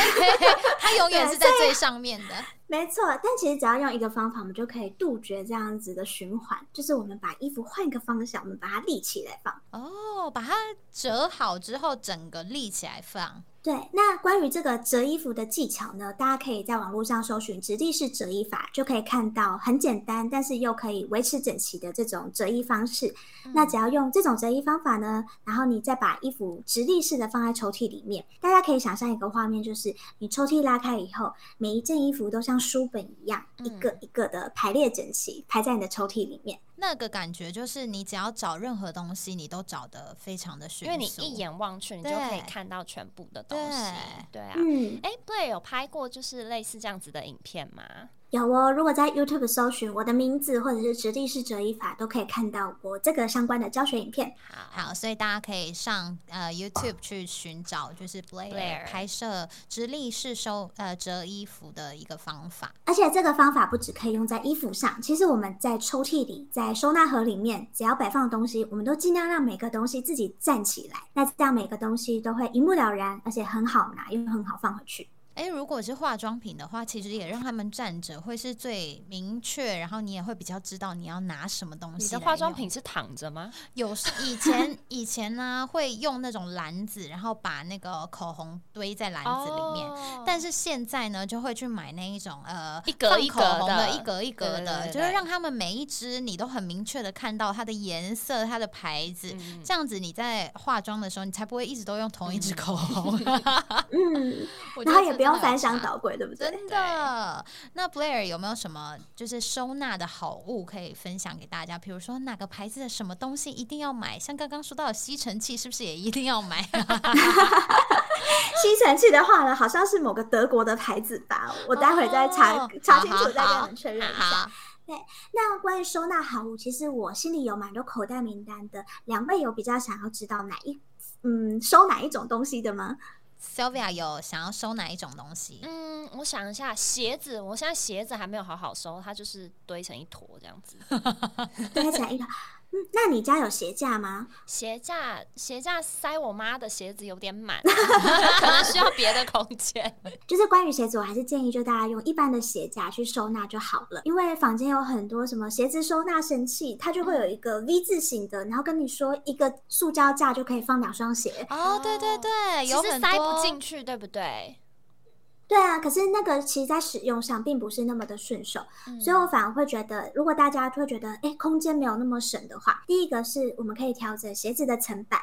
它永远是在最上面的。没错，但其实只要用一个方法，我们就可以杜绝这样子的循环，就是我们把衣服换一个方向，我们把它立起来放。哦，把它折好之后，整个立起来放。对，那关于这个折衣服的技巧呢，大家可以在网络上搜寻直立式折衣法，就可以看到很简单，但是又可以维持整齐的这种折衣方式。那只要用这种折衣方法呢，然后你再把衣服直立式的放在抽屉里面，大家可以想象一个画面，就是你抽屉拉开以后，每一件衣服都像书本一样，一个一个的排列整齐，排在你的抽屉里面。那个感觉就是，你只要找任何东西，你都找得非常的迅速，因为你一眼望去，你就可以看到全部的东西。对啊，嗯，哎，Play 有拍过就是类似这样子的影片吗？有哦，如果在 YouTube 搜寻我的名字或者是直立式折衣法，都可以看到我这个相关的教学影片。好，好，所以大家可以上呃 YouTube 去寻找，就是 Blair Blair 拍摄直立式收呃折衣服的一个方法。而且这个方法不只可以用在衣服上，其实我们在抽屉里、在收纳盒里面，只要摆放东西，我们都尽量让每个东西自己站起来。那这样每个东西都会一目了然，而且很好拿，又很好放回去。哎，如果是化妆品的话，其实也让他们站着会是最明确，然后你也会比较知道你要拿什么东西。你的化妆品是躺着吗？有时以前以前呢会用那种篮子，然后把那个口红堆在篮子里面。哦但是现在呢，就会去买那一种呃一格一格的，的一格一格的，对对对对就是让他们每一支你都很明确的看到它的颜色、它的牌子，嗯这样子你在化妆的时候，你才不会一直都用同一支口红，嗯，我觉得然后也这真的有不用翻箱差倒柜，对不对？真的，那 Blair 有没有什么就是收纳的好物可以分享给大家？比如说哪个牌子的什么东西一定要买？像刚刚说到的吸尘器，是不是也一定要买？吸尘器的话呢，好像是某个德国的牌子吧，我待会再查、哦查清楚，好好再跟你们确认一下。对，那关于收纳好物，其实我心里有蛮多口袋名单的。两位有比较想要知道哪一嗯收哪一种东西的吗？Sylvia 有想要收哪一种东西？嗯，我想一下，鞋子，我现在鞋子还没有好好收，它就是堆成一坨这样子。堆成一坨。嗯，那你家有鞋架吗？鞋架，鞋架塞我妈的鞋子有点满，可能需要别的空间。就是关于鞋子，我还是建议就大家用一般的鞋架去收纳就好了，因为房间有很多什么鞋子收纳神器，它就会有一个 V 字形的，然后跟你说一个塑胶架就可以放两双鞋。哦，对对对，有很其实塞不进去，对不对？对啊，可是那个其实在使用上并不是那么的顺手，所以我反而会觉得，如果大家会觉得，哎，空间没有那么省的话，第一个是我们可以调整鞋子的层板，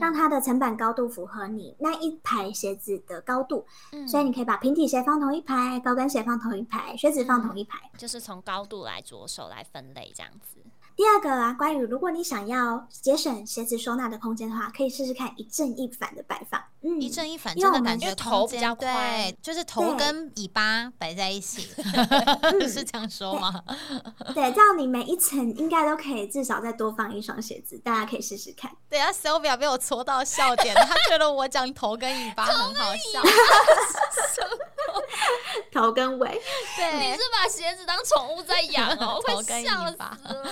让它的层板高度符合你那一排鞋子的高度，所以你可以把平底鞋放同一排，高跟鞋放同一排，靴子放同一排，就是从高度来着手来分类这样子。第二个啊，关于如果你想要节省鞋子收纳的空间的话，可以试试看一正一反的摆放。嗯，一正一反真的感觉头比较对，就是头跟尾巴摆在一起 是这样说吗？对，这样你每一层应该都可以至少再多放一双鞋子，大家可以试试看。对啊，Sylvia 被我戳到笑点，他觉得我讲头跟尾巴很好笑。头跟尾，对，你是把鞋子当宠物在养哦，我 会笑死了。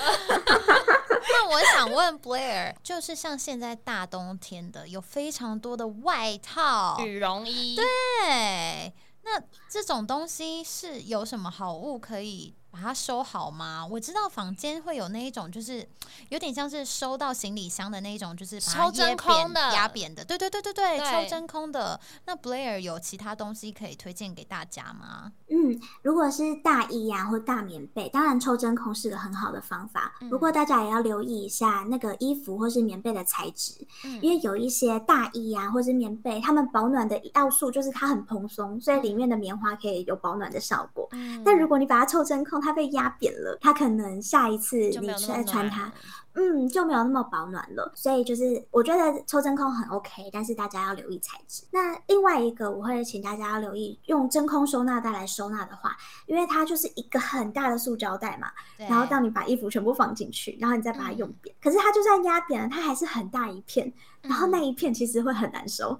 那我想问 Blair，就是像现在大冬天的，有非常多的外套、羽绒衣，对，那这种东西是有什么好物可以？把它收好吗？我知道房间会有那一种，就是 有点像是收到行李箱的那一种，就是抽真空的、压扁的。对对对对对，抽真空的。那 Blair 有其他东西可以推荐给大家吗？嗯，如果是大衣呀或大棉被，当然抽真空是个很好的方法。不过大家也要留意一下那个衣服或是棉被的材质，因为有一些大衣呀或是棉被，它们保暖的要素就是它很蓬松，所以里面的棉花可以有保暖的效果。但如果你把它抽真空，它被压扁了，它可能下一次你再穿它。嗯，就没有那么保暖了，所以就是我觉得抽真空很 OK，但是大家要留意材质。那另外一个，我会请大家要留意用真空收纳袋来收纳的话，因为它就是一个很大的塑胶袋嘛，然后当你把衣服全部放进去，然后你再把它用扁，可是它就算压扁了，它还是很大一片，然后那一片其实会很难收。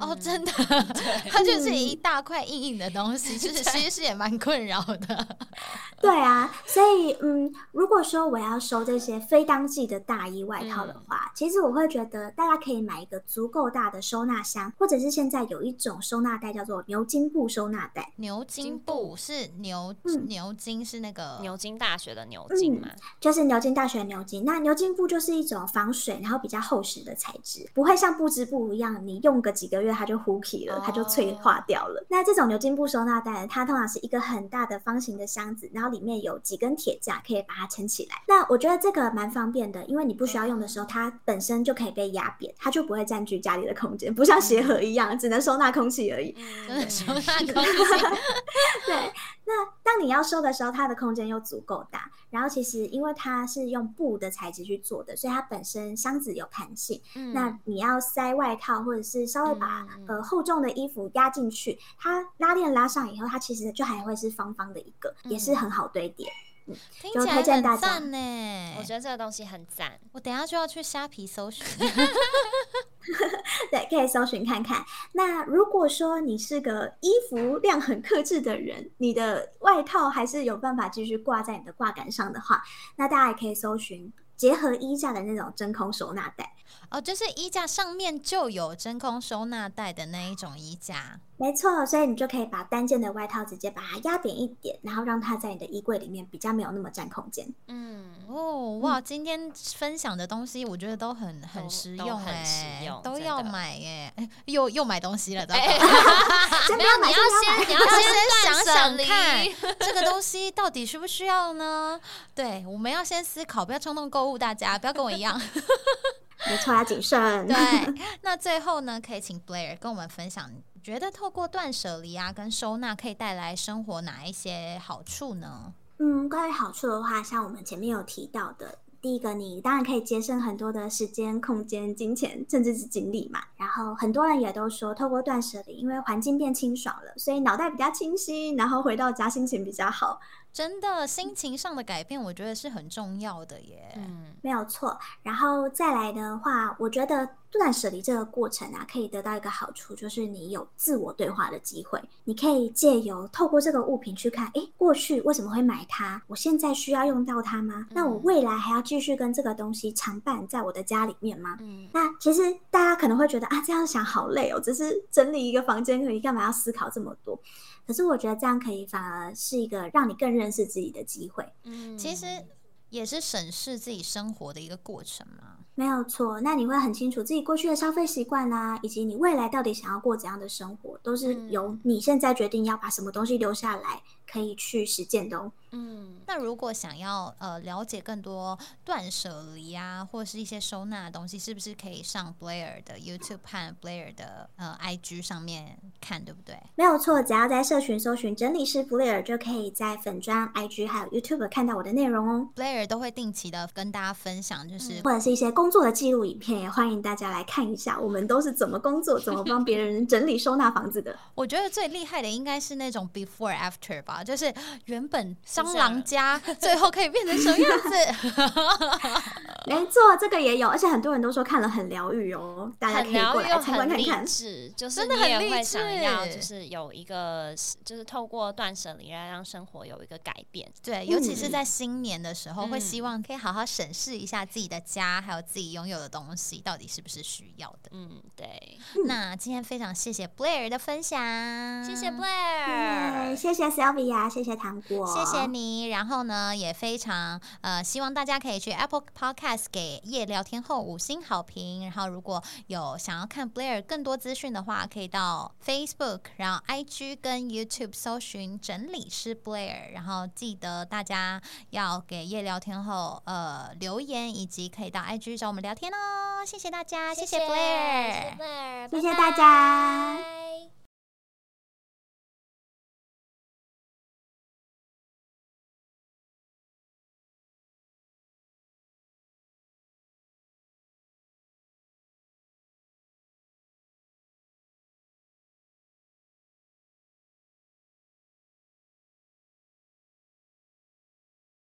哦，真的，它就是一大块硬硬的东西，就是其实也蛮困扰的。对啊，所以嗯，如果说我要收这些非当季的大衣外套的话，其实我会觉得大家可以买一个足够大的收纳箱，或者是现在有一种收纳袋叫做牛津布收纳袋。牛津布是牛牛津是那个牛津大学的牛津嘛？就是牛津大学牛津。那牛津布就是一种防水然后比较厚实的材质，不会像布织布一样，你用个几。个月它就糊皮了，它就脆化掉了。那这种牛津布收纳袋，它通常是一个很大的方形的箱子，然后里面有几根铁架可以把它撑起来。那我觉得这个蛮方便的，因为你不需要用的时候，它本身就可以被压扁，它就不会占据家里的空间，不像鞋盒一样只能收纳空气而已。收纳空气。对。那当你要收的时候，它的空间又足够大，然后其实因为它是用布的材质去做的，所以它本身箱子有弹性。嗯，那你要塞外套或者是稍微把呃厚重的衣服压进去，它拉链拉上以后，它其实就还会是方方的一个，也是很好堆叠。就推荐大家呢，我觉得这个东西很赞，我等下就要去虾皮搜寻。对，可以搜寻看看。那如果说你是个衣服量很克制的人，你的外套还是有办法继续挂在你的挂杆上的话，那大家也可以搜寻结合衣架的那种真空收纳袋。哦，就是衣架上面就有真空收纳袋的那一种衣架。没错，所以你就可以把单件的外套直接把它压扁一点，然后让它在你的衣柜里面比较没有那么占空间。嗯，哦，哇，今天分享的东西我觉得都很很实用，很实用，都要买耶！哎，又又买东西了，没有，你要先你要先想想看，这个东西到底需不需要呢？对，我们要先思考，不要冲动购物，大家不要跟我一样。没错，要谨慎。对，那最后呢，可以请 Blair 跟我们分享。觉得透过断舍离啊，跟收纳可以带来生活哪一些好处呢？嗯，关于好处的话，像我们前面有提到的，第一个，你当然可以节省很多的时间、空间、金钱，甚至是精力嘛。然后很多人也都说，透过断舍离，因为环境变清爽了，所以脑袋比较清晰，然后回到家心情比较好。真的，心情上的改变，我觉得是很重要的耶。嗯，没有错。然后再来的话，我觉得断舍离这个过程啊，可以得到一个好处，就是你有自我对话的机会。你可以借由透过这个物品去看，诶，过去为什么会买它？我现在需要用到它吗？那我未来还要继续跟这个东西常伴在我的家里面吗？嗯那其实大家可能会觉得啊，这样想好累哦，只是整理一个房间，而已干嘛要思考这么多？可是我觉得这样可以反而是一个让你更认识自己的机会。嗯其实也是审视自己生活的一个过程嘛。没有错，那你会很清楚自己过去的消费习惯啊，以及你未来到底想要过怎样的生活，都是由你现在决定要把什么东西留下来，可以去实践的哦。嗯那如果想要呃了解更多断舍离啊，或是一些收纳的东西，是不是可以上 Blair 的 YouTube 和 Blair 的呃 IG 上面看，对不对？没有错，只要在社群搜寻整理师 Blair”，就可以在粉砖、IG 还有 YouTube 看到我的内容哦，Blair 都会定期的跟大家分享，就是或者是一些工作的记录影片，也欢迎大家来看一下，我们都是怎么工作，怎么帮别人整理收纳房子的。我觉得最厉害的应该是那种 before after 吧，就是原本蟑螂家最后可以变成什么样子。没错，这个也有，而且很多人都说看了很疗愈哦，大家可很以过来疗愈又参观看看很励。志，就是真的你也会想要，就是有一个，就是透过断舍离来让生活有一个改变。对，尤其是在新年的时候，会嗯希望可以好好审视一下自己的家，还有自己拥有的东西到底是不是需要的。嗯，对，那今天非常谢谢 Blair 的分享，谢谢 Blair，谢谢 Sylvia，谢谢糖果，谢谢你。然后呢，也非常呃，希望大家可以去 Apple Podcast 给夜聊天后五星好评。然后，如果有想要看 Blair 更多资讯的话，可以到 Facebook，然后 IG 跟 YouTube 搜寻整理师 Blair。然后记得大家要给夜聊天后呃留言，以及可以到 IG 找我们聊天哦。谢谢大家，谢谢 Blair。谢谢 Blair，谢谢拜大家拜